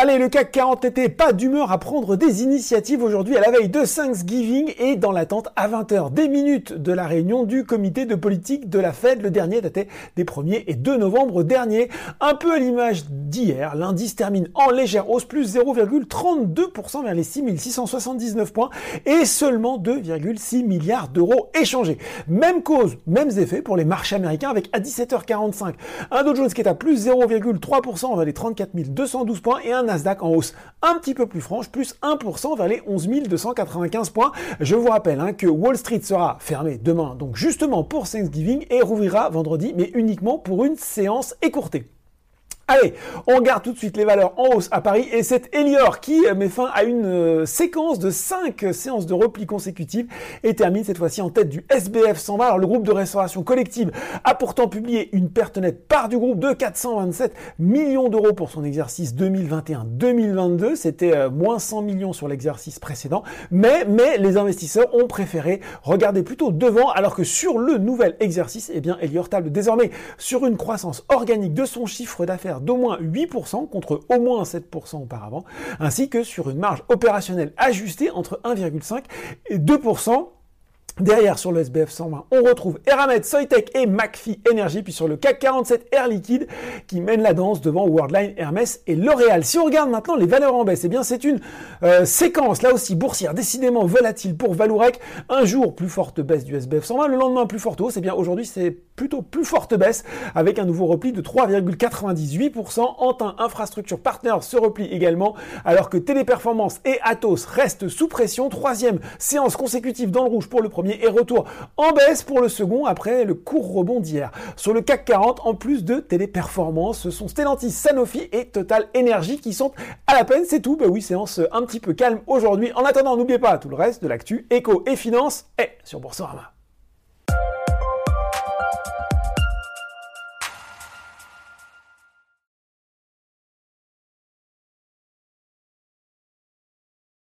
Allez, le CAC 40 était pas d'humeur à prendre des initiatives aujourd'hui à la veille de Thanksgiving et dans l'attente à 20h des minutes de la réunion du comité de politique de la Fed. Le dernier datait des 1er et 2 novembre dernier. Un peu à l'image d'hier, l'indice termine en légère hausse, plus 0,32% vers les 6679 points et seulement 2,6 milliards d'euros échangés. Même cause, mêmes effets pour les marchés américains avec à 17h45 un Dow Jones qui est à plus 0,3% vers les 34 212 points et un Nasdaq en hausse un petit peu plus franche, plus 1% vers les 11 295 points. Je vous rappelle hein, que Wall Street sera fermé demain, donc justement pour Thanksgiving, et rouvrira vendredi, mais uniquement pour une séance écourtée. Allez, on regarde tout de suite les valeurs en hausse à Paris et c'est Elior qui met fin à une euh, séquence de 5 séances de repli consécutives et termine cette fois-ci en tête du SBF 120. Alors le groupe de restauration collective a pourtant publié une perte nette part du groupe de 427 millions d'euros pour son exercice 2021-2022. C'était euh, moins 100 millions sur l'exercice précédent, mais, mais les investisseurs ont préféré regarder plutôt devant alors que sur le nouvel exercice, eh bien Elior table désormais sur une croissance organique de son chiffre d'affaires d'au moins 8% contre au moins 7% auparavant, ainsi que sur une marge opérationnelle ajustée entre 1,5 et 2% Derrière, sur le SBF 120, on retrouve Eramet, Soitec et McPhee Energy, puis sur le CAC 47, Air Liquide, qui mène la danse devant Worldline, Hermès et L'Oréal. Si on regarde maintenant les valeurs en baisse, eh bien, c'est une euh, séquence, là aussi, boursière, décidément volatile pour Valourec. Un jour, plus forte baisse du SBF 120, le lendemain, plus forte hausse. Eh bien, aujourd'hui, c'est plutôt plus forte baisse, avec un nouveau repli de 3,98%. Antin Infrastructure Partners se replie également, alors que Téléperformance et Atos restent sous pression. Troisième séance consécutive dans le rouge pour le et retour en baisse pour le second après le court rebond d'hier. Sur le CAC 40, en plus de téléperformance, ce sont Stellantis, Sanofi et Total Energy qui sont à la peine. C'est tout. Bah oui, séance un petit peu calme aujourd'hui. En attendant, n'oubliez pas tout le reste de l'actu éco et finance est sur Boursorama.